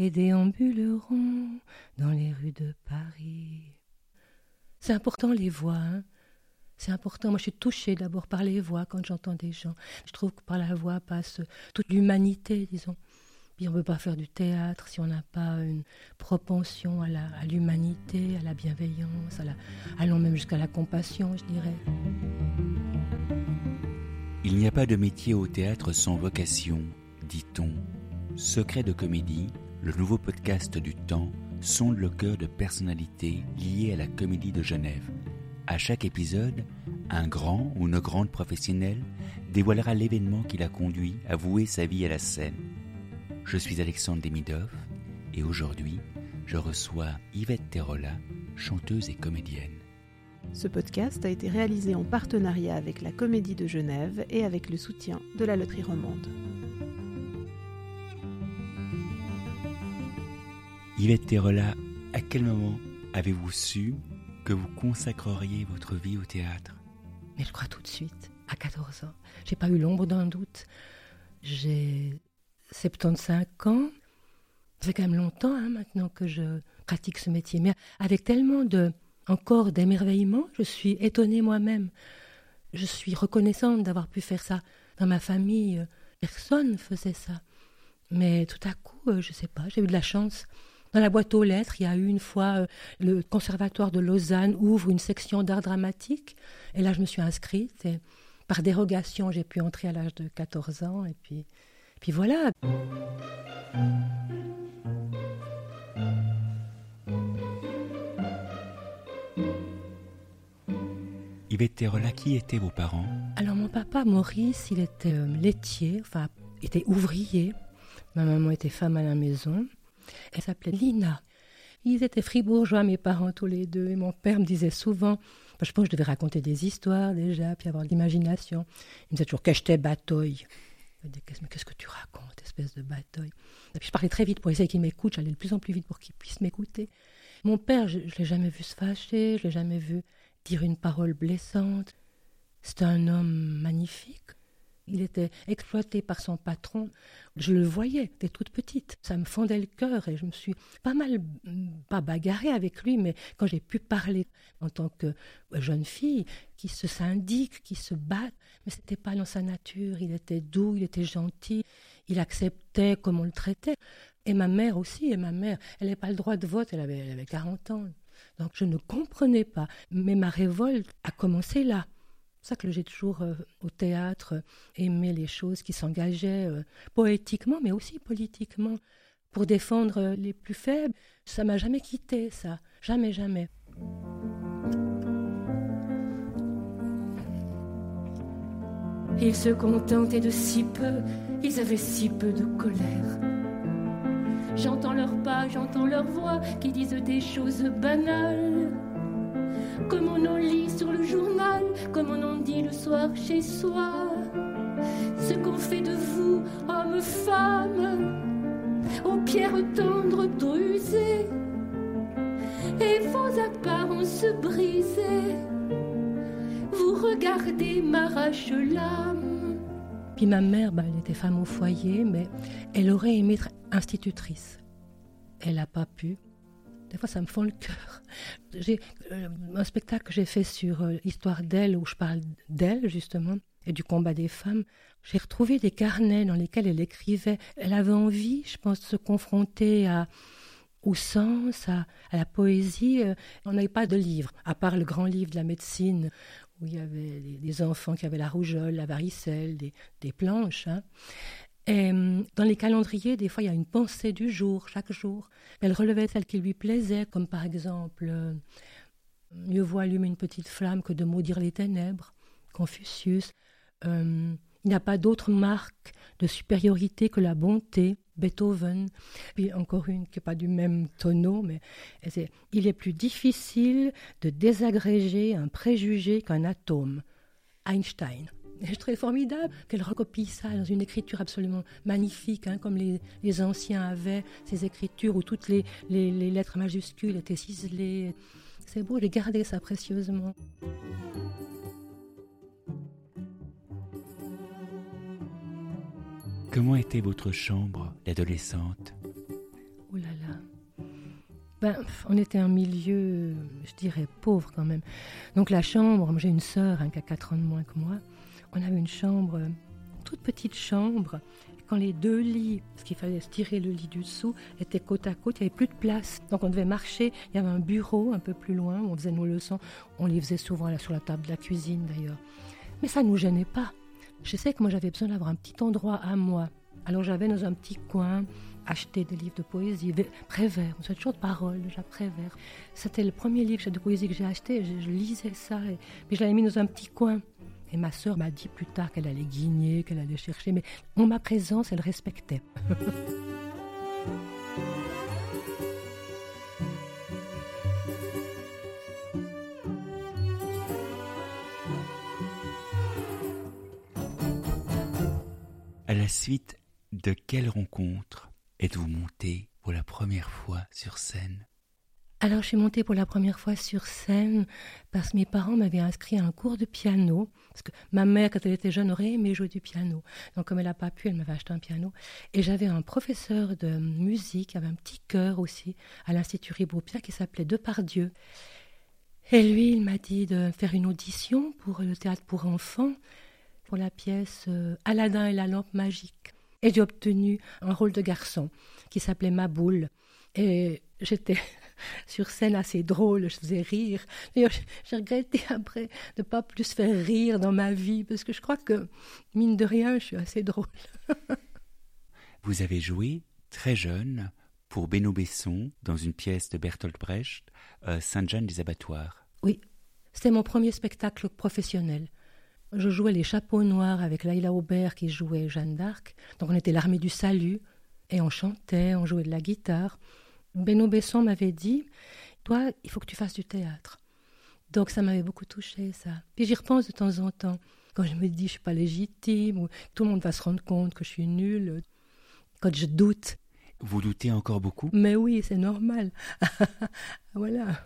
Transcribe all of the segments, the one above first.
et déambulerons dans les rues de Paris. C'est important les voix, hein c'est important. Moi, je suis touchée d'abord par les voix quand j'entends des gens. Je trouve que par la voix passe toute l'humanité, disons. Puis on ne peut pas faire du théâtre si on n'a pas une propension à l'humanité, à, la bienveillance, à allons même jusqu'à la compassion, je dirais. Il n'y a pas de métier au théâtre sans vocation, dit-on. Secret de comédie, le nouveau podcast du temps, sonde le cœur de personnalités liées à la comédie de Genève. À chaque épisode, un grand ou une grande professionnelle dévoilera l'événement qui l'a conduit à vouer sa vie à la scène. Je suis Alexandre Demidov et aujourd'hui, je reçois Yvette Terola, chanteuse et comédienne. Ce podcast a été réalisé en partenariat avec la Comédie de Genève et avec le soutien de la Loterie Romande. Yvette Terola, à quel moment avez-vous su que vous consacreriez votre vie au théâtre? Mais je crois tout de suite, à 14 ans. J'ai pas eu l'ombre d'un doute. J'ai 75 ans. Fait quand même longtemps hein, maintenant que je pratique ce métier, mais avec tellement de encore d'émerveillement, je suis étonnée moi-même. Je suis reconnaissante d'avoir pu faire ça. Dans ma famille, personne ne faisait ça. Mais tout à coup, euh, je ne sais pas, j'ai eu de la chance. Dans la boîte aux lettres, il y a eu une fois, euh, le conservatoire de Lausanne ouvre une section d'art dramatique. Et là, je me suis inscrite. Et par dérogation, j'ai pu entrer à l'âge de 14 ans. Et puis, puis voilà. Yvette Terola, qui étaient vos parents? Alors, mon papa, Maurice, il était euh, laitier, enfin, était ouvrier. Ma maman était femme à la maison. Elle s'appelait Lina. Ils étaient fribourgeois, mes parents tous les deux, et mon père me disait souvent, je pense que je devais raconter des histoires déjà, puis avoir de l'imagination. Il me disait toujours que batoille. Je me qu'est-ce que tu racontes, espèce de bataille? Et puis je parlais très vite pour essayer qu'il m'écoute, j'allais de plus en plus vite pour qu'il puisse m'écouter. Mon père, je ne l'ai jamais vu se fâcher, je l'ai jamais vu dire une parole blessante. C'était un homme magnifique. Il était exploité par son patron. Je le voyais, dès toute petite. Ça me fondait le cœur et je me suis pas mal, pas bagarrée avec lui, mais quand j'ai pu parler en tant que jeune fille, qui se syndique, qui se bat, mais c'était pas dans sa nature. Il était doux, il était gentil, il acceptait comme on le traitait. Et ma mère aussi, et ma mère, elle n'avait pas le droit de vote, elle avait, elle avait 40 ans. Donc je ne comprenais pas. Mais ma révolte a commencé là. C'est ça que j'ai toujours euh, au théâtre aimé les choses qui s'engageaient euh, poétiquement, mais aussi politiquement, pour défendre euh, les plus faibles. Ça m'a jamais quitté, ça. Jamais, jamais. Ils se contentaient de si peu, ils avaient si peu de colère. J'entends leurs pas, j'entends leurs voix qui disent des choses banales comme on en lit sur le journal, comme on en dit le soir chez soi. Ce qu'on fait de vous, hommes, femmes, aux pierres tendres drusées, et vos apparences brisées, vous regardez m'arrache l'âme. Puis ma mère, bah, elle était femme au foyer, mais elle aurait aimé être institutrice. Elle n'a pas pu. Des fois, ça me fend le cœur. J'ai euh, un spectacle que j'ai fait sur euh, l'histoire d'elle, où je parle d'elle, justement, et du combat des femmes. J'ai retrouvé des carnets dans lesquels elle écrivait. Elle avait envie, je pense, de se confronter à, au sens, à, la poésie. Euh, on n'avait pas de livre, à part le grand livre de la médecine, où il y avait des, enfants qui avaient la rougeole, la varicelle, des, planches. Hein. Hum, dans les calendriers, des fois, il y a une pensée du jour, chaque jour. Elle relevait celle qui lui plaisait, comme par exemple euh, Mieux vaut allumer une petite flamme que de maudire les ténèbres, Confucius. Hum, il n'y a pas d'autre marque de supériorité que la bonté, Beethoven. Puis encore une qui n'est pas du même tonneau, mais il est plus difficile de désagréger un préjugé qu'un atome. Einstein. Je trouve formidable qu'elle recopie ça dans une écriture absolument magnifique, hein, comme les, anciens avaient ces écritures où toutes les, les lettres majuscules étaient ciselées. C'est beau, de garder ça précieusement. Comment était votre chambre d'adolescente Oh là là. Ben, on était un milieu, je dirais, pauvre quand même. Donc la chambre, j'ai une sœur hein, qui a 4 ans de moins que moi. On avait une chambre, toute petite chambre. Quand les deux lits, parce qu'il fallait tirer le lit du dessous, étaient côte à côte, il n'y avait plus de place. Donc on devait marcher. Il y avait un bureau un peu plus loin où on faisait nos leçons. On les faisait souvent là sur la table de la cuisine d'ailleurs. Mais ça ne nous gênait pas. Je sais que moi j'avais besoin d'avoir un petit endroit à moi. Alors j'avais dans un petit coin acheté des livres de poésie, Prévert, on toujours de paroles, déjà Prévert. C'était le premier livre de poésie que j'ai acheté, je, lisais ça, et, je l'avais mis dans un petit coin. Et ma sœur m'a dit plus tard qu'elle allait guigner, qu'elle allait chercher, mais en ma présence, elle respectait. À la suite de quelle rencontre êtes-vous monté pour la première fois sur scène? Alors, je suis montée pour la première fois sur scène parce que mes parents m'avaient inscrit à un cours de piano. Parce que ma mère, quand elle était jeune, aurait aimé jouer du piano. Donc, comme elle n'a pas pu, elle m'avait acheté un piano. Et j'avais un professeur de musique, avait un petit chœur aussi, à l'Institut Riboupia, qui s'appelait Depardieu. Et lui, il m'a dit de faire une audition pour le théâtre pour enfants, pour la pièce euh, Aladdin et la lampe magique. Et j'ai obtenu un rôle de garçon qui s'appelait Maboule. Et j'étais sur scène assez drôle, je faisais rire. D'ailleurs, j'ai regretté après de ne pas plus faire rire dans ma vie, parce que je crois que, mine de rien, je suis assez drôle. Vous avez joué très jeune pour Beno Besson dans une pièce de Bertolt Brecht, euh, Sainte-Jeanne des Abattoirs. Oui, c'était mon premier spectacle professionnel. Je jouais les chapeaux noirs avec Laila Aubert qui jouait Jeanne d'Arc. Donc on était l'armée du salut et on chantait, on jouait de la guitare. Beno Besson m'avait dit Toi, il faut que tu fasses du théâtre. Donc ça m'avait beaucoup touché, ça. Puis j'y repense de temps en temps. Quand je me dis je suis pas légitime, ou tout le monde va se rendre compte que je suis nulle. Quand je doute. Vous doutez encore beaucoup? Mais oui, c'est normal. voilà.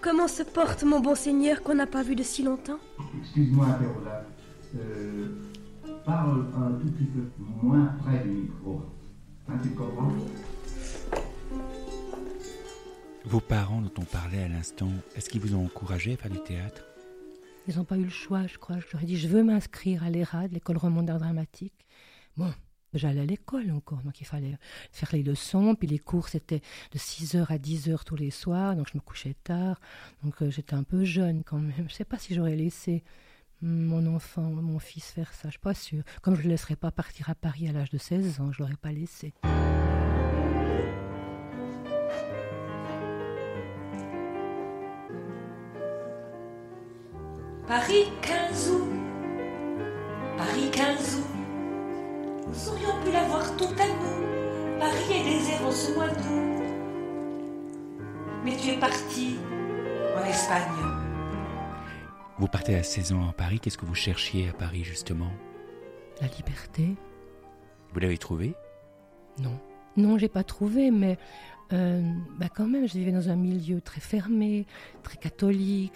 Comment se porte mon bon Seigneur qu'on n'a pas vu de si longtemps? Excuse-moi, Pérola. Euh, parle un tout petit peu moins près du micro. Hein, tu comprends? Vos parents dont on parlait à l'instant, est-ce qu'ils vous ont encouragé à faire du théâtre? Ils n'ont pas eu le choix, je crois. Je leur ai dit, je veux m'inscrire à l'ERAD, l'école romande d'art dramatique. Bon, J'allais à l'école encore, donc il fallait faire les leçons, puis les cours c'était de 6h à 10h tous les soirs, donc je me couchais tard, donc euh, j'étais un peu jeune quand même. Je ne sais pas si j'aurais laissé mon enfant, mon fils faire ça, je suis pas sûre. Comme je ne le laisserais pas partir à Paris à l'âge de 16 ans, je l'aurais pas laissé. Paris 15 août, Paris 15 août. Nous aurions pu l'avoir tout à nous. Paris est désert en ce mois d'août. Mais tu es parti en Espagne. Vous partez à 16 ans à Paris. Qu'est-ce que vous cherchiez à Paris, justement? La liberté. Vous l'avez trouvée Non. Non, j'ai pas trouvé, mais euh, bah quand même, je vivais dans un milieu très fermé, très catholique,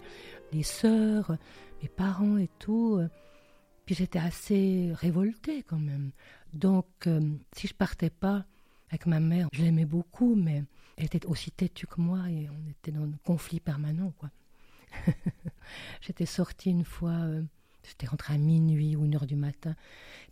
les sœurs, mes parents et tout. Euh, puis j'étais assez révoltée quand même. Donc, euh, si je partais pas avec ma mère, je l'aimais beaucoup, mais elle était aussi têtue que moi et on était dans un conflit permanent, quoi. J'étais sortie une fois, euh, j'étais rentrée à minuit ou une heure du matin.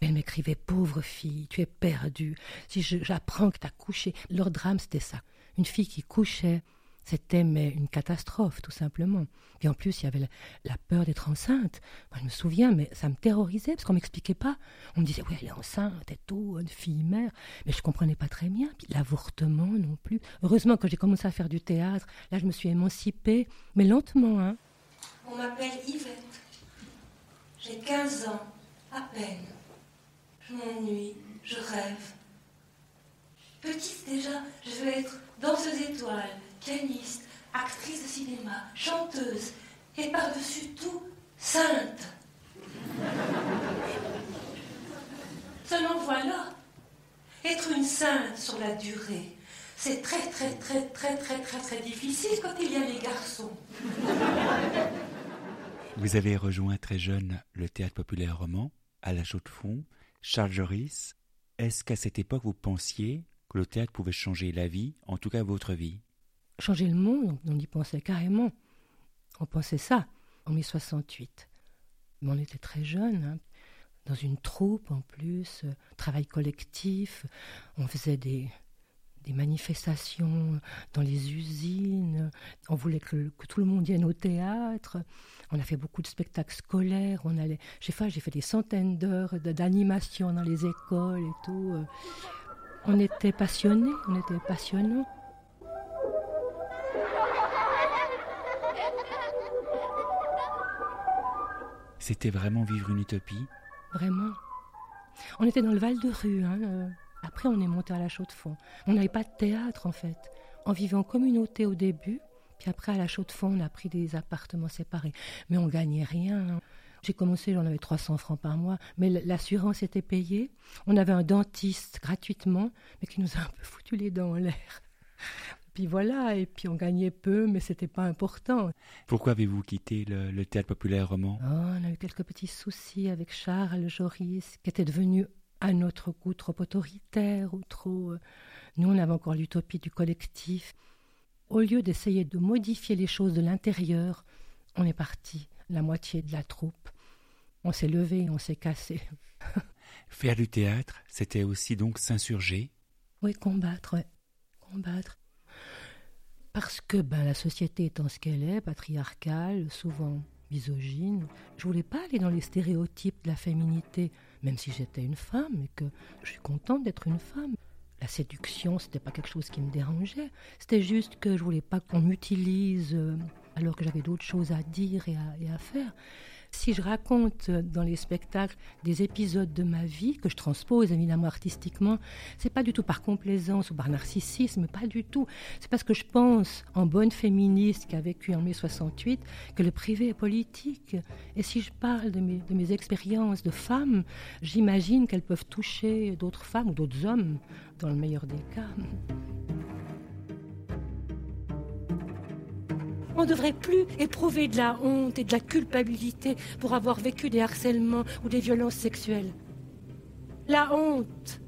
elle m'écrivait Pauvre fille, tu es perdue. Si j'apprends que tu as couché. Leur drame, c'était ça. Une fille qui couchait c'était mais une catastrophe, tout simplement. Et en plus, il y avait la, peur d'être enceinte. Moi, je me souviens, mais ça me terrorisait parce qu'on m'expliquait pas. On me disait, oui, elle est enceinte et tout, une fille mère. Mais je comprenais pas très bien. Puis l'avortement non plus. Heureusement, quand j'ai commencé à faire du théâtre, là, je me suis émancipée, mais lentement, hein. On m'appelle Yvette. J'ai 15 ans, à peine. Je m'ennuie, je rêve. Petite déjà, je veux être danseuse étoile, pianiste, actrice de cinéma, chanteuse et par-dessus tout, sainte. Seulement voilà, être une sainte sur la durée, c'est très très très très très très très difficile quand il y a les garçons. Vous avez rejoint très jeune le théâtre populaire roman à la Chaux de Fonds. Charles Joris, est-ce qu'à cette époque vous pensiez que le théâtre pouvait changer la vie, en tout cas votre vie? Changer le monde, on y pensait carrément. On pensait ça en 1968. Mais on était très jeunes, hein. dans une troupe en plus, euh, travail collectif. On faisait des, des manifestations dans les usines. On voulait que, tout le monde vienne au théâtre. On a fait beaucoup de spectacles scolaires. On allait, j'ai fait, j'ai fait des centaines d'heures d'animation dans les écoles et tout. On était passionnés, on était passionnants. C'était vraiment vivre une utopie Vraiment. On était dans le Val de Rue. Hein, euh, après, on est monté à la Chaux de Fonds. On n'avait pas de théâtre, en fait. On vivait en communauté au début, puis après, à la Chaux de Fonds, on a pris des appartements séparés. Mais on gagnait rien. J'ai commencé, j'en avais 300 francs par mois, mais l'assurance était payée. On avait un dentiste gratuitement, mais qui nous a un peu foutu les dents en l'air. Puis voilà, et puis on gagnait peu, mais c'était pas important. Pourquoi avez-vous quitté le, théâtre populaire roman? Oh, On a eu quelques petits soucis avec Charles Joris, qui était devenu à notre goût trop autoritaire ou trop. Euh, nous, on avait encore l'utopie du collectif. Au lieu d'essayer de modifier les choses de l'intérieur, on est parti, la moitié de la troupe. On s'est levé, on s'est cassé. Faire du théâtre, c'était aussi donc s'insurger? Oui, combattre, ouais. Combattre. Parce que ben, la société étant ce qu'elle est, patriarcale, souvent misogyne, je voulais pas aller dans les stéréotypes de la féminité même si j'étais une femme et que je suis contente d'être une femme. La séduction, c'était pas quelque chose qui me dérangeait. C'était juste que je voulais pas qu'on m'utilise euh, alors que j'avais d'autres choses à dire et à faire. Si je raconte dans les spectacles des épisodes de ma vie que je transpose évidemment artistiquement, c'est pas du tout par complaisance ou par narcissisme, pas du tout. C'est parce que je pense, en bonne féministe qui a vécu en mai 68, que le privé est politique. Et si je parle de mes, de mes expériences de femmes, j'imagine qu'elles peuvent toucher d'autres femmes ou d'autres hommes, dans le meilleur des cas. On ne devrait plus éprouver de la honte et de la culpabilité pour avoir vécu des harcèlements ou des violences sexuelles. La honte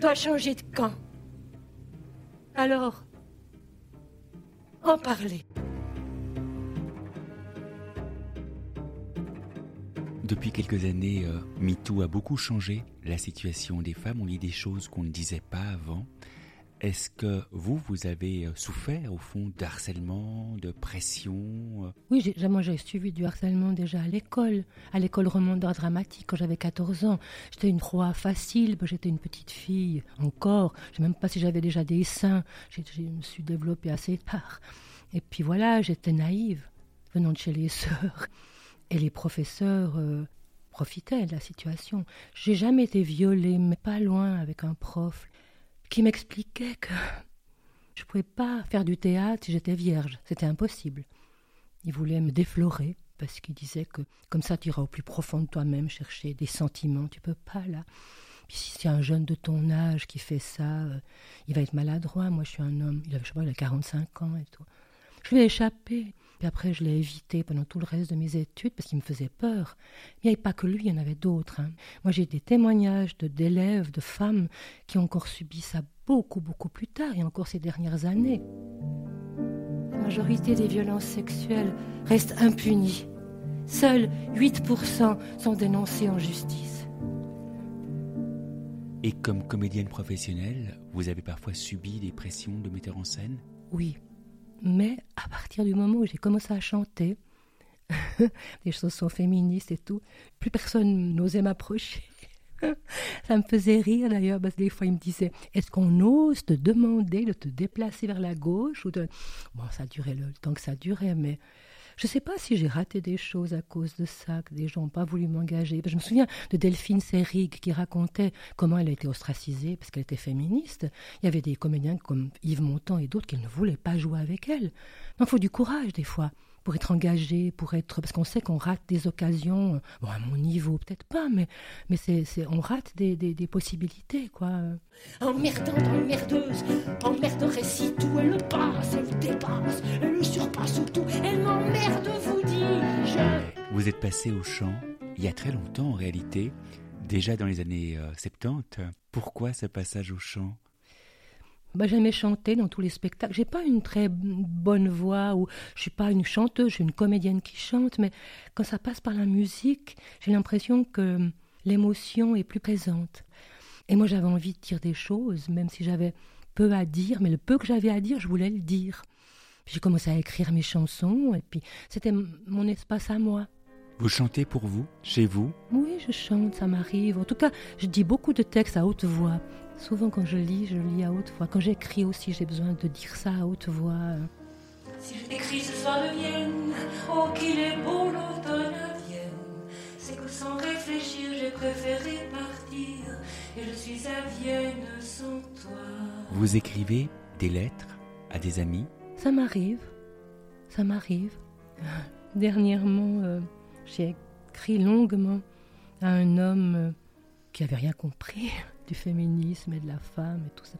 doit changer de camp. Alors, en parler. Depuis quelques années, euh, MeToo a beaucoup changé la situation des femmes. On lit des choses qu'on ne disait pas avant. Est-ce que vous, vous avez euh, souffert au fond d'harcèlement, de pression euh? Oui, moi j'ai suivi du harcèlement déjà à l'école, à l'école roman d'art dramatique quand j'avais 14 ans. J'étais une proie facile, j'étais une petite fille encore. Je ne sais même pas si j'avais déjà des seins. Je me suis développée assez tard. Et puis voilà, j'étais naïve, venant de chez les sœurs. Et les professeurs euh, profitaient de la situation. J'ai jamais été violée, mais pas loin avec un prof qui m'expliquait que je ne pouvais pas faire du théâtre si j'étais vierge. C'était impossible. Il voulait me déflorer parce qu'il disait que comme ça tu iras au plus profond de toi-même chercher des sentiments. Tu peux pas là. Puis si c'est un jeune de ton âge qui fait ça, euh, il va être maladroit. Moi je suis un homme. Il avait, je sais pas, il a 45 ans et tout. Je lui ai échappé. Puis après, je l'ai évité pendant tout le reste de mes études parce qu'il me faisait peur. Mais il n'y avait pas que lui, il y en avait d'autres. Hein. Moi, j'ai des témoignages d'élèves, de, femmes qui ont encore subi ça beaucoup, beaucoup plus tard et encore ces dernières années. La majorité des violences sexuelles restent impunies. Seuls 8% sont dénoncés en justice. Et comme comédienne professionnelle, vous avez parfois subi des pressions de metteurs en scène? Oui, mais à partir du moment où j'ai commencé à chanter, des chansons féministes et tout, plus personne n'osait m'approcher. ça me faisait rire d'ailleurs, parce que des fois il me disait Est-ce qu'on ose te demander de te déplacer vers la gauche ou de... Bon, ça durait le temps que ça durait, mais Je ne sais pas si j'ai raté des choses à cause de ça, que des gens n'ont pas voulu m'engager. Je me souviens de Delphine Seyrig qui racontait comment elle a été ostracisée parce qu'elle était féministe. Il y avait des comédiens comme Yves Montand et d'autres qui ne voulaient pas jouer avec elle. Il faut du courage des fois pour être engagé, pour être parce qu'on sait qu'on rate des occasions. Euh, bon, à mon niveau, peut-être pas, mais mais c'est, on rate des, des, possibilités, quoi. Emmerdante, emmerdeuse, emmerderait si tout elle le passe, elle dépasse, elle le surpasse tout, elle m'emmerde, vous dis-je. Vous êtes passé au chant il y a très longtemps en réalité, déjà dans les années 70. Euh, Pourquoi ce passage au chant bah, J'aimais chanter dans tous les spectacles. J'ai pas une très bonne voix ou je suis pas une chanteuse, je suis une comédienne qui chante, mais quand ça passe par la musique, j'ai l'impression que l'émotion est plus présente. Et moi, j'avais envie de dire des choses, même si j'avais peu à dire, mais le peu que j'avais à dire, je voulais le dire. J'ai commencé à écrire mes chansons, et puis c'était mon espace à moi. Vous chantez pour vous, chez vous? Oui, je chante, ça m'arrive. En tout cas, je dis beaucoup de textes à haute voix. Souvent, quand je lis, je lis à haute voix. Quand j'écris aussi, j'ai besoin de dire ça à haute voix. Si je t'écris ce soir de Vienne, oh qu'il est beau l'automne à Vienne, c'est que sans réfléchir, j'ai préféré partir, et je suis à Vienne sans toi. Vous écrivez des lettres à des amis? Ça m'arrive, ça m'arrive. Dernièrement, euh, j'ai écrit longuement à un homme euh, qui avait rien compris du féminisme et de la femme et tout ça.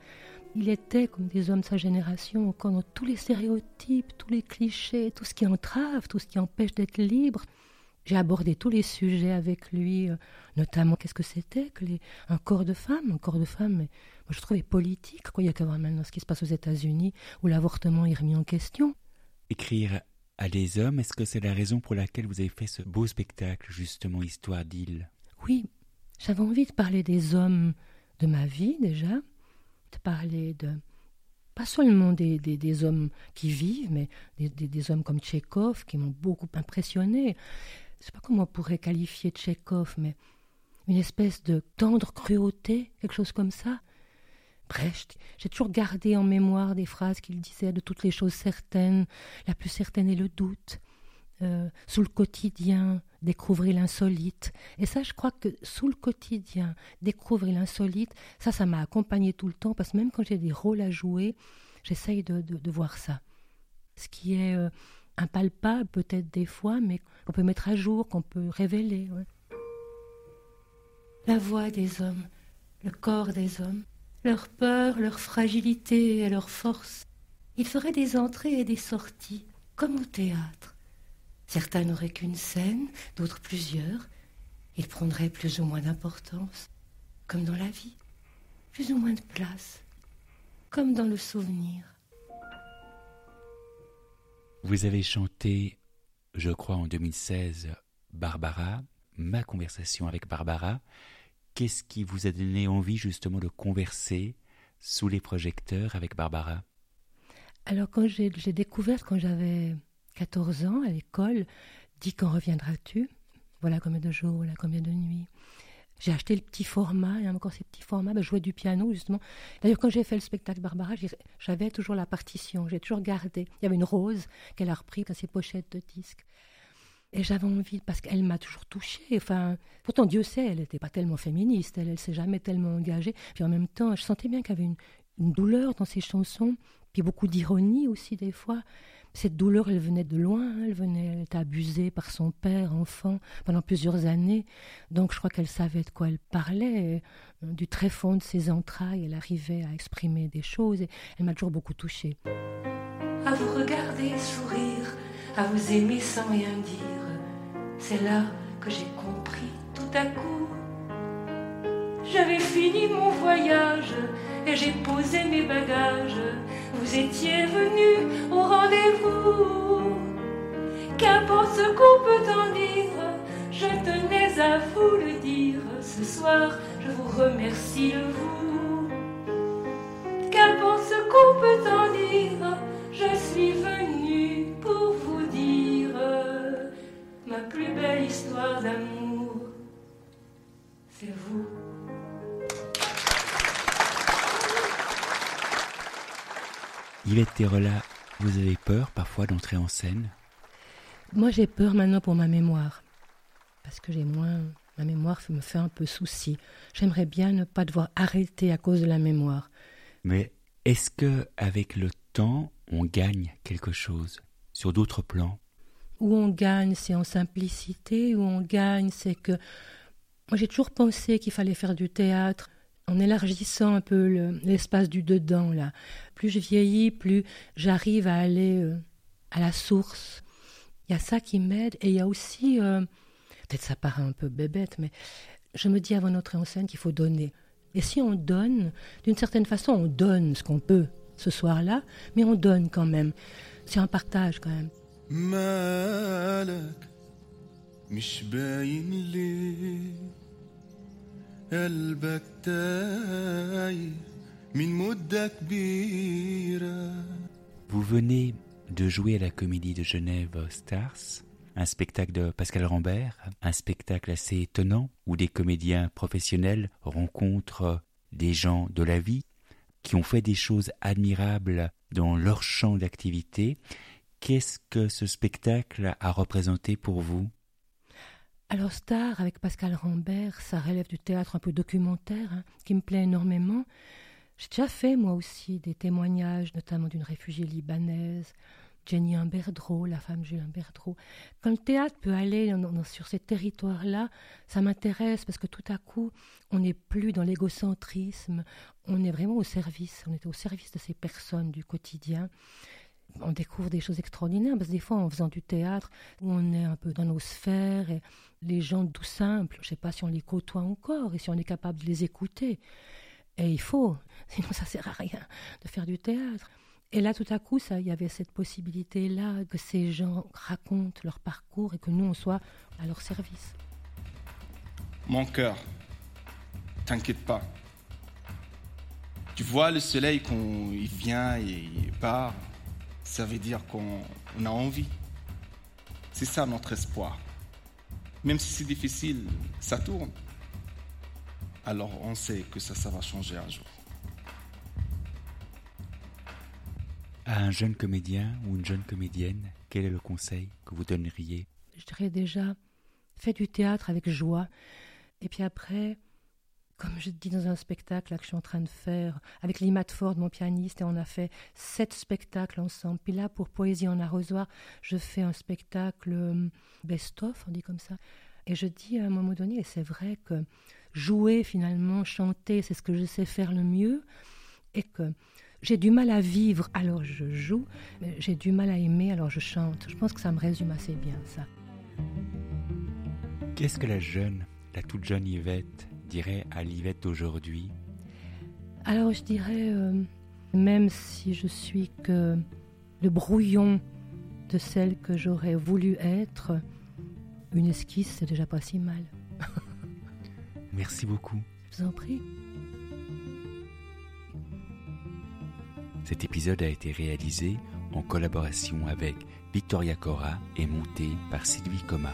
Il était comme des hommes de sa génération, encore dans tous les stéréotypes, tous les clichés, tout ce qui entrave, tout ce qui empêche d'être libre. J'ai abordé tous les sujets avec lui, euh, notamment qu'est-ce que c'était que les, un corps de femme, un corps de femme, mais moi je trouvais politique. Quoi. Il y a qu'à voir maintenant ce qui se passe aux États-Unis, où l'avortement est remis en question. Écrire à des hommes, est-ce que c'est la raison pour laquelle vous avez fait ce beau spectacle, justement, Histoire d'île? Oui, j'avais envie de parler des hommes de ma vie déjà, de parler de pas seulement des, des, hommes qui vivent, mais des, des, hommes comme Tchékov qui m'ont beaucoup impressionné. Je ne sais pas comment on pourrait qualifier Tchékov, mais une espèce de tendre cruauté, quelque chose comme ça. Bref, j'ai toujours gardé en mémoire des phrases qu'il disait de toutes les choses certaines. La plus certaine est le doute. Euh, sous le quotidien, découvrir l'insolite. Et ça, je crois que sous le quotidien, découvrir l'insolite, ça, ça m'a accompagné tout le temps, parce que même quand j'ai des rôles à jouer, j'essaye de, de, voir ça. Ce qui est euh, impalpable peut-être des fois, mais qu'on peut mettre à jour, qu'on peut révéler. La voix des hommes, le corps des hommes, leur peur, leur fragilité et leur force. Ils feraient des entrées et des sorties, comme au théâtre. Certains n'auraient qu'une scène, d'autres plusieurs. Ils prendraient plus ou moins d'importance, comme dans la vie, plus ou moins de place, comme dans le souvenir. Vous avez chanté, je crois en 2016, Barbara, ma conversation avec Barbara. Qu'est-ce qui vous a donné envie justement de converser sous les projecteurs avec Barbara? Alors quand j'ai découvert quand j'avais 14 ans à l'école, dis quand reviendras-tu? Voilà combien de jours, voilà combien de nuits. J'ai acheté le petit format, a encore ces petits formats, ben, je jouais du piano justement. D'ailleurs, quand j'ai fait le spectacle Barbara, j'avais toujours la partition, j'ai toujours gardé. Il y avait une rose qu'elle a repris dans ses pochettes de disques. Et j'avais envie, parce qu'elle m'a toujours touchée. Enfin, pourtant, Dieu sait, elle n'était pas tellement féministe, elle ne s'est jamais tellement engagée. Puis en même temps, je sentais bien qu'il y avait une, une douleur dans ses chansons, puis beaucoup d'ironie aussi des fois. Cette douleur, elle venait de loin, elle venait, elle était abusée par son père, enfant, pendant plusieurs années. Donc je crois qu'elle savait de quoi elle parlait. Euh, du très fond de ses entrailles, elle arrivait à exprimer des choses et elle m'a toujours beaucoup touchée. À vous regarder sourire, à vous aimer sans rien dire, c'est là que j'ai compris tout à coup. J'avais fini mon voyage j'ai posé mes bagages vous étiez venu au rendez-vous. Qu'importe ce qu'on peut en dire, je tenais à vous le dire. Ce soir, je vous remercie de vous. Qu'importe ce qu'on peut en dire, je suis venu pour vous dire ma plus belle histoire d'amour. C'est vous. Yvette Terola, vous avez peur parfois d'entrer en scène? Moi, j'ai peur maintenant pour ma mémoire. Parce que j'ai moins. Ma mémoire me fait un peu souci. J'aimerais bien ne pas devoir arrêter à cause de la mémoire. Mais est-ce que, avec le temps, on gagne quelque chose sur d'autres plans? Où on gagne, c'est en simplicité. Où on gagne, c'est que. Moi, j'ai toujours pensé qu'il fallait faire du théâtre en élargissant un peu l'espace du dedans, là. Plus je vieillis, plus j'arrive à aller euh, à la source. Il y a ça qui m'aide et il y a aussi, euh, peut-être ça paraît un peu bébête, mais je me dis avant d'entrer en scène qu'il faut donner. Et si on donne, d'une certaine façon, on donne ce qu'on peut ce soir-là, mais on donne quand même. C'est un partage quand même. Vous venez de jouer à la Comédie de Genève Stars, un spectacle de Pascal Rambert, un spectacle assez étonnant où des comédiens professionnels rencontrent des gens de la vie qui ont fait des choses admirables dans leur champ d'activité. Qu'est-ce que ce spectacle a représenté pour vous? Alors Star, avec Pascal Rambert, ça relève du théâtre un peu documentaire, hein, qui me plaît énormément. J'ai déjà fait moi aussi des témoignages, notamment d'une réfugiée libanaise, Jenny Imberdreau, la femme Jules Imberdreau. Quand le théâtre peut aller sur ces territoires-là, ça m'intéresse parce que tout à coup, on n'est plus dans l'égocentrisme, on est vraiment au service, on est au service de ces personnes du quotidien on découvre des choses extraordinaires parce que des fois en faisant du théâtre on est un peu dans nos sphères et les gens doux simples, je ne sais pas si on les côtoie encore et si on est capable de les écouter. Et il faut, sinon ça sert à rien de faire du théâtre. Et là, tout à coup, ça, il y avait cette possibilité-là que ces gens racontent leur parcours et que nous, on soit à leur service. Mon cœur, t'inquiète pas. Tu vois le soleil quand il vient et il part ça veut dire qu'on a envie. C'est ça notre espoir. Même si c'est difficile, ça tourne. Alors on sait que ça, ça va changer un jour. À un jeune comédien ou une jeune comédienne, quel est le conseil que vous donneriez? Je dirais déjà, fais du théâtre avec joie. Et puis après, comme je dis dans un spectacle que je suis en train de faire avec Lee Ford, mon pianiste, et on a fait sept spectacles ensemble. Puis là, pour Poésie en arrosoir, je fais un spectacle euh, best-of, on dit comme ça. Et je dis à un moment donné, et c'est vrai que jouer finalement, chanter, c'est ce que je sais faire le mieux, et que j'ai du mal à vivre, alors je joue, j'ai du mal à aimer, alors je chante. Je pense que ça me résume assez bien, ça. Qu'est-ce que la jeune, la toute jeune Yvette dirais à l'Yvette d'aujourd'hui Alors je dirais, euh, même si je suis que le brouillon de celle que j'aurais voulu être, une esquisse, c'est déjà pas si mal. Merci beaucoup. Je vous en prie. Cet épisode a été réalisé en collaboration avec Victoria Cora et monté par Sylvie Coma.